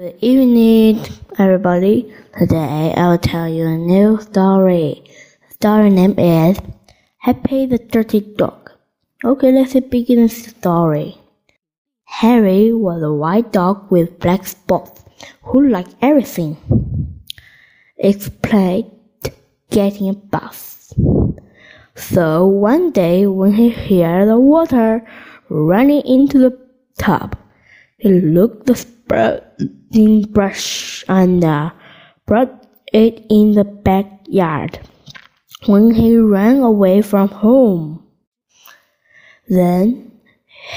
Good evening, everybody. Today I will tell you a new story. The story name is Harry the Dirty Dog. Okay, let's begin the story. Harry was a white dog with black spots who liked everything except getting a bath. So one day when he heard the water running into the tub, he looked the sprouting brush and uh, brought it in the backyard when he ran away from home. Then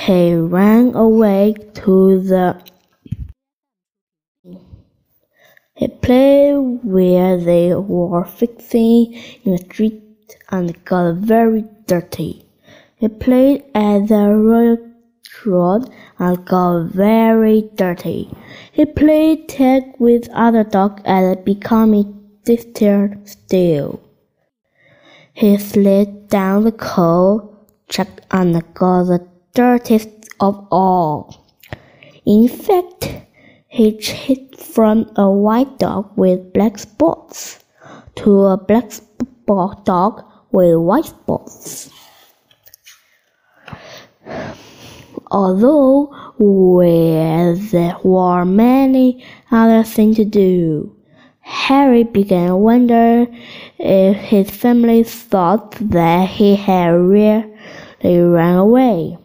he ran away to the he played where they were fixing in the street and got very dirty. He played at the royal road and got very dirty. He played tag with other dogs and becoming dirtier still. He slid down the coal track and got the dirtiest of all. In fact, he changed from a white dog with black spots to a black dog with white spots. Although there were many other things to do, Harry began to wonder if his family thought that he had really run away.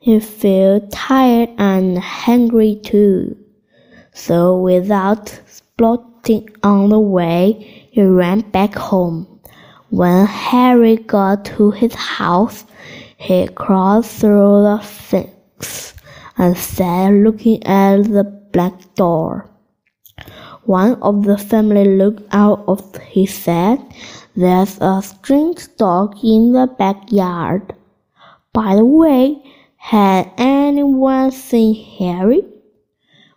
He felt tired and hungry too. So without splotting on the way, he ran back home. When Harry got to his house, he crawled through the fence and sat looking at the black door. One of the family looked out of his head. There's a strange dog in the backyard. By the way, had anyone seen Harry?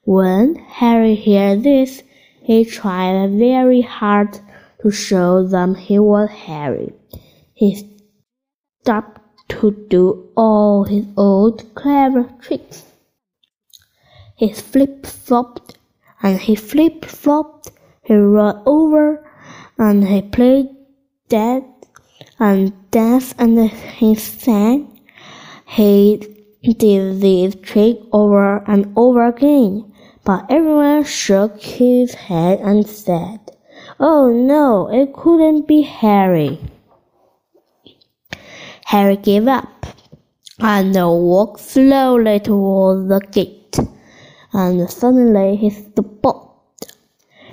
When Harry heard this, he tried very hard to show them he was Harry. He stopped to do all his old clever tricks. He flip flopped and he flip flopped, he rolled over and he played dead and danced and he sang. He did this trick over and over again, but everyone shook his head and said, Oh no, it couldn't be Harry. Harry gave up and walked slowly toward the gate, and suddenly he stopped.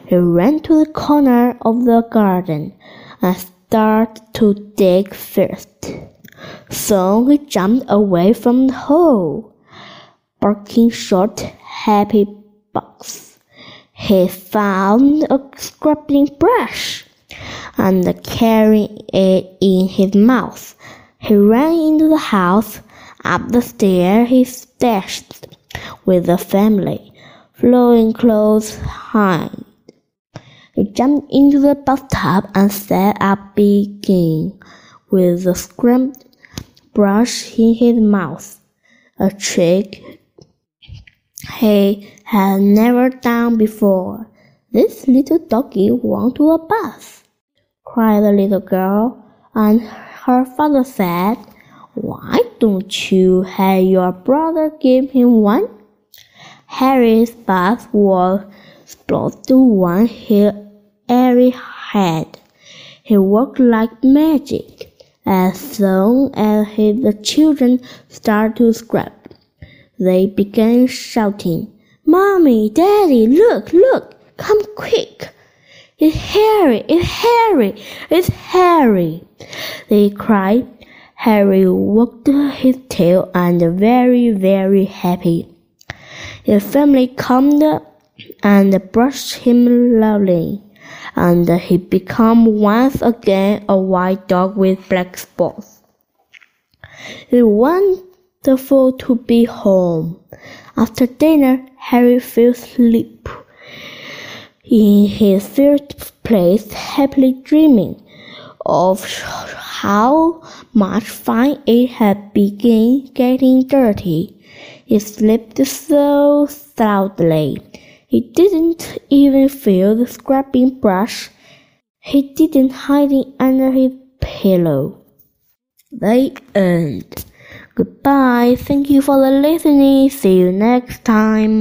He ran to the corner of the garden and started to dig first. Soon he jumped away from the hole, barking short, happy barks. He found a scrubbing brush and carrying it in his mouth. He ran into the house. Up the stair he dashed with the family, flowing clothes behind. He jumped into the bathtub and sat up again with the scrubbed brush in his mouth, a trick he had never done before. This little doggy want to a bath, cried the little girl, and her father said, Why don't you have your brother give him one? Harry's bath was split to one he ever had. He worked like magic. As soon as the children started to scrub, they began shouting, Mommy, Daddy, look, look, come quick. It's Harry, it's Harry, it's Harry. They cried. Harry wagged his tail and very, very happy. His family calmed and brushed him lovely and he became once again a white dog with black spots. It was wonderful to be home. After dinner, Harry fell asleep in his third place, happily dreaming of how much fun it had begun getting dirty. He slept so soundly. He didn't even feel the scrubbing brush. He didn't hide it under his pillow. The end. Goodbye. Thank you for the listening. See you next time.